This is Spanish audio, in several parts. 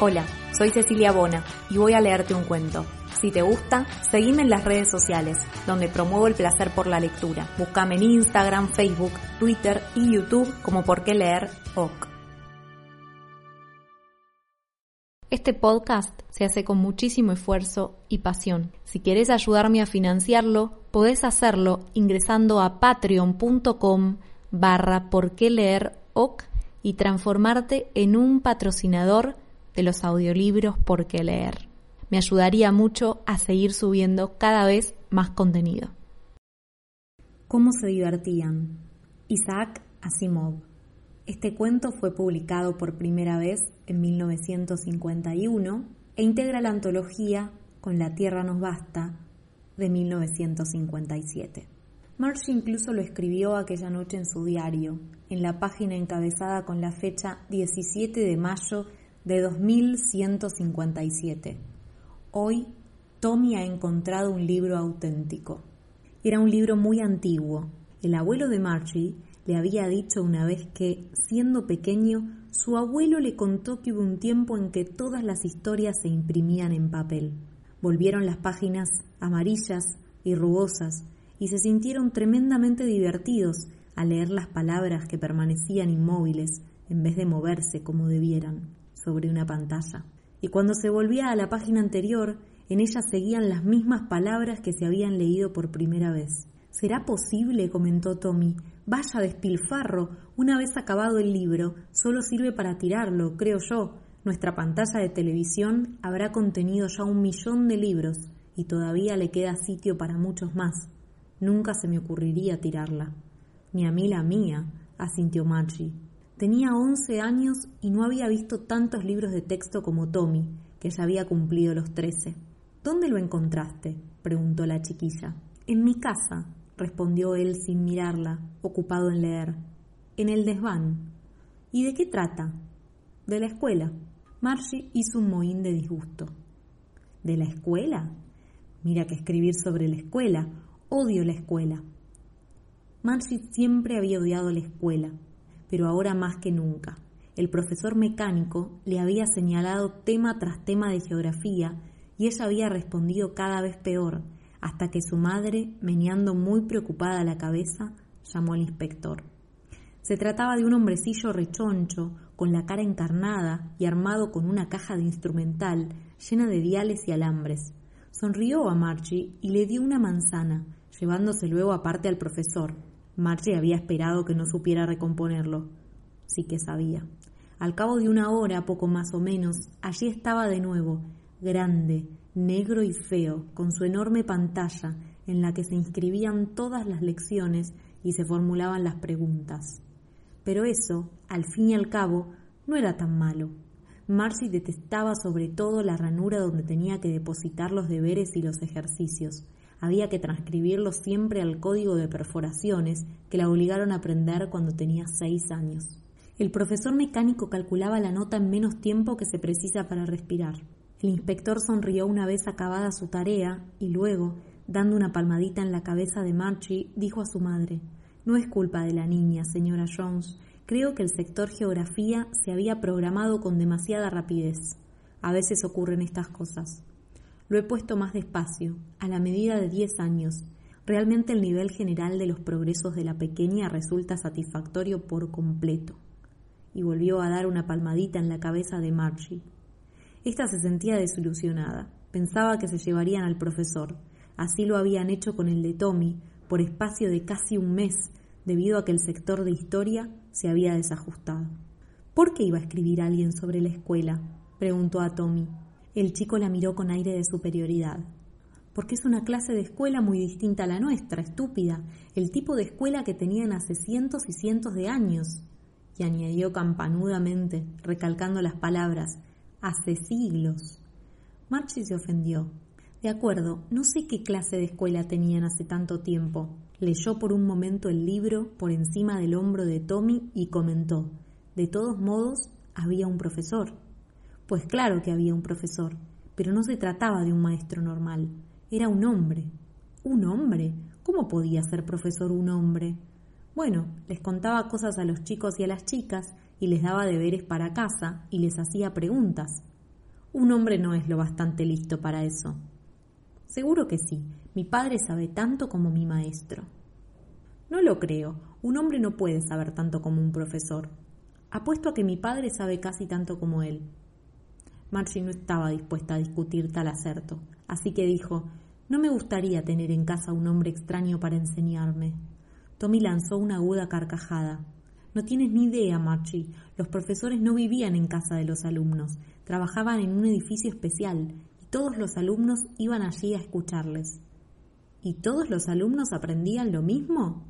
Hola, soy Cecilia Bona y voy a leerte un cuento. Si te gusta, seguime en las redes sociales, donde promuevo el placer por la lectura. Búscame en Instagram, Facebook, Twitter y YouTube como Por qué leer OK. Este podcast se hace con muchísimo esfuerzo y pasión. Si quieres ayudarme a financiarlo, podés hacerlo ingresando a patreon.com barra por qué leer OK y transformarte en un patrocinador de los audiolibros por qué leer. Me ayudaría mucho a seguir subiendo cada vez más contenido. ¿Cómo se divertían? Isaac Asimov. Este cuento fue publicado por primera vez en 1951 e integra la antología Con la Tierra nos basta de 1957. Marsh incluso lo escribió aquella noche en su diario, en la página encabezada con la fecha 17 de mayo de 2157. Hoy, Tommy ha encontrado un libro auténtico. Era un libro muy antiguo. El abuelo de Margie le había dicho una vez que, siendo pequeño, su abuelo le contó que hubo un tiempo en que todas las historias se imprimían en papel. Volvieron las páginas amarillas y rugosas y se sintieron tremendamente divertidos al leer las palabras que permanecían inmóviles en vez de moverse como debieran sobre una pantalla. Y cuando se volvía a la página anterior, en ella seguían las mismas palabras que se habían leído por primera vez. ¿Será posible? comentó Tommy. Vaya despilfarro. Una vez acabado el libro, solo sirve para tirarlo, creo yo. Nuestra pantalla de televisión habrá contenido ya un millón de libros y todavía le queda sitio para muchos más. Nunca se me ocurriría tirarla. Ni a mí la mía, asintió Margie. Tenía once años y no había visto tantos libros de texto como Tommy, que ya había cumplido los trece. ¿Dónde lo encontraste? preguntó la chiquilla. En mi casa, respondió él sin mirarla, ocupado en leer. En el desván. ¿Y de qué trata? De la escuela. Margie hizo un mohín de disgusto. ¿De la escuela? Mira que escribir sobre la escuela. Odio la escuela. Margie siempre había odiado la escuela pero ahora más que nunca. El profesor mecánico le había señalado tema tras tema de geografía y ella había respondido cada vez peor, hasta que su madre, meneando muy preocupada la cabeza, llamó al inspector. Se trataba de un hombrecillo rechoncho, con la cara encarnada y armado con una caja de instrumental llena de diales y alambres. Sonrió a Margie y le dio una manzana, llevándose luego aparte al profesor, Margie había esperado que no supiera recomponerlo. Sí que sabía. Al cabo de una hora, poco más o menos, allí estaba de nuevo, grande, negro y feo, con su enorme pantalla en la que se inscribían todas las lecciones y se formulaban las preguntas. Pero eso, al fin y al cabo, no era tan malo. Marcy detestaba sobre todo la ranura donde tenía que depositar los deberes y los ejercicios había que transcribirlo siempre al código de perforaciones que la obligaron a aprender cuando tenía seis años. El profesor mecánico calculaba la nota en menos tiempo que se precisa para respirar. El inspector sonrió una vez acabada su tarea y luego, dando una palmadita en la cabeza de Marchie, dijo a su madre No es culpa de la niña, señora Jones. Creo que el sector geografía se había programado con demasiada rapidez. A veces ocurren estas cosas. Lo he puesto más despacio, a la medida de diez años. Realmente el nivel general de los progresos de la pequeña resulta satisfactorio por completo. Y volvió a dar una palmadita en la cabeza de Margie. Esta se sentía desilusionada. Pensaba que se llevarían al profesor. Así lo habían hecho con el de Tommy, por espacio de casi un mes, debido a que el sector de historia se había desajustado. ¿Por qué iba a escribir alguien sobre la escuela? preguntó a Tommy. El chico la miró con aire de superioridad. Porque es una clase de escuela muy distinta a la nuestra, estúpida, el tipo de escuela que tenían hace cientos y cientos de años. Y añadió campanudamente, recalcando las palabras, hace siglos. Marchi se ofendió. De acuerdo, no sé qué clase de escuela tenían hace tanto tiempo. Leyó por un momento el libro por encima del hombro de Tommy y comentó, de todos modos, había un profesor. Pues claro que había un profesor, pero no se trataba de un maestro normal, era un hombre. ¿Un hombre? ¿Cómo podía ser profesor un hombre? Bueno, les contaba cosas a los chicos y a las chicas y les daba deberes para casa y les hacía preguntas. Un hombre no es lo bastante listo para eso. Seguro que sí. Mi padre sabe tanto como mi maestro. No lo creo. Un hombre no puede saber tanto como un profesor. Apuesto a que mi padre sabe casi tanto como él. Margie no estaba dispuesta a discutir tal acerto, así que dijo No me gustaría tener en casa un hombre extraño para enseñarme. Tommy lanzó una aguda carcajada. No tienes ni idea, Marchie. Los profesores no vivían en casa de los alumnos, trabajaban en un edificio especial y todos los alumnos iban allí a escucharles. ¿Y todos los alumnos aprendían lo mismo?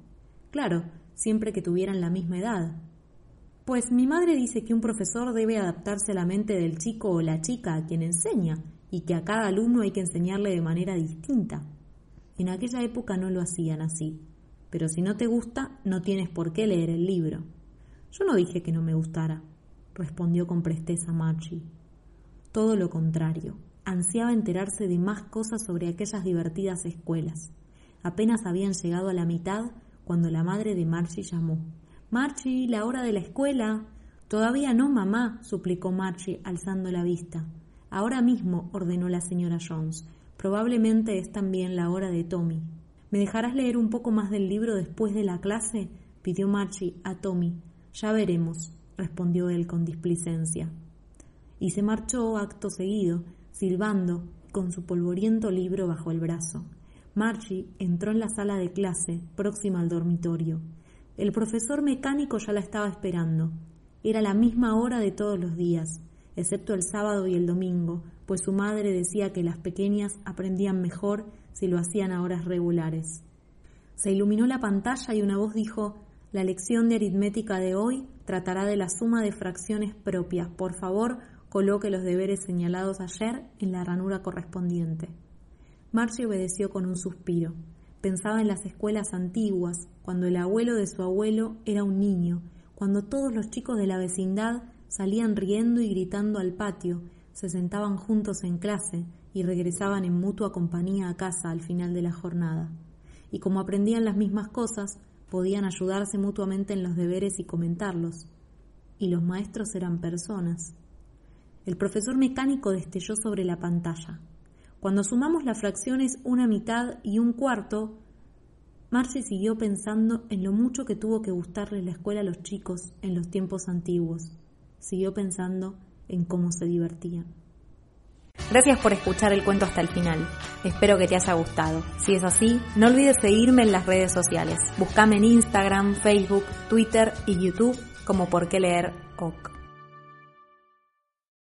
Claro, siempre que tuvieran la misma edad. Pues mi madre dice que un profesor debe adaptarse a la mente del chico o la chica a quien enseña y que a cada alumno hay que enseñarle de manera distinta. En aquella época no lo hacían así, pero si no te gusta, no tienes por qué leer el libro. Yo no dije que no me gustara, respondió con presteza Margie. Todo lo contrario, ansiaba enterarse de más cosas sobre aquellas divertidas escuelas. Apenas habían llegado a la mitad cuando la madre de Margie llamó. Marchie, la hora de la escuela. Todavía no, mamá, suplicó Marchie, alzando la vista. Ahora mismo, ordenó la señora Jones. Probablemente es también la hora de Tommy. ¿Me dejarás leer un poco más del libro después de la clase? pidió Marchie a Tommy. Ya veremos, respondió él con displicencia. Y se marchó acto seguido, silbando, con su polvoriento libro bajo el brazo. Marchie entró en la sala de clase, próxima al dormitorio. El profesor mecánico ya la estaba esperando. Era la misma hora de todos los días, excepto el sábado y el domingo, pues su madre decía que las pequeñas aprendían mejor si lo hacían a horas regulares. Se iluminó la pantalla y una voz dijo La lección de aritmética de hoy tratará de la suma de fracciones propias. Por favor, coloque los deberes señalados ayer en la ranura correspondiente. Marcie obedeció con un suspiro. Pensaba en las escuelas antiguas, cuando el abuelo de su abuelo era un niño, cuando todos los chicos de la vecindad salían riendo y gritando al patio, se sentaban juntos en clase y regresaban en mutua compañía a casa al final de la jornada. Y como aprendían las mismas cosas, podían ayudarse mutuamente en los deberes y comentarlos. Y los maestros eran personas. El profesor mecánico destelló sobre la pantalla. Cuando sumamos las fracciones una mitad y un cuarto, Marcie siguió pensando en lo mucho que tuvo que gustarle la escuela a los chicos en los tiempos antiguos. Siguió pensando en cómo se divertían. Gracias por escuchar el cuento hasta el final. Espero que te haya gustado. Si es así, no olvides seguirme en las redes sociales. Búscame en Instagram, Facebook, Twitter y YouTube como por qué leer OK.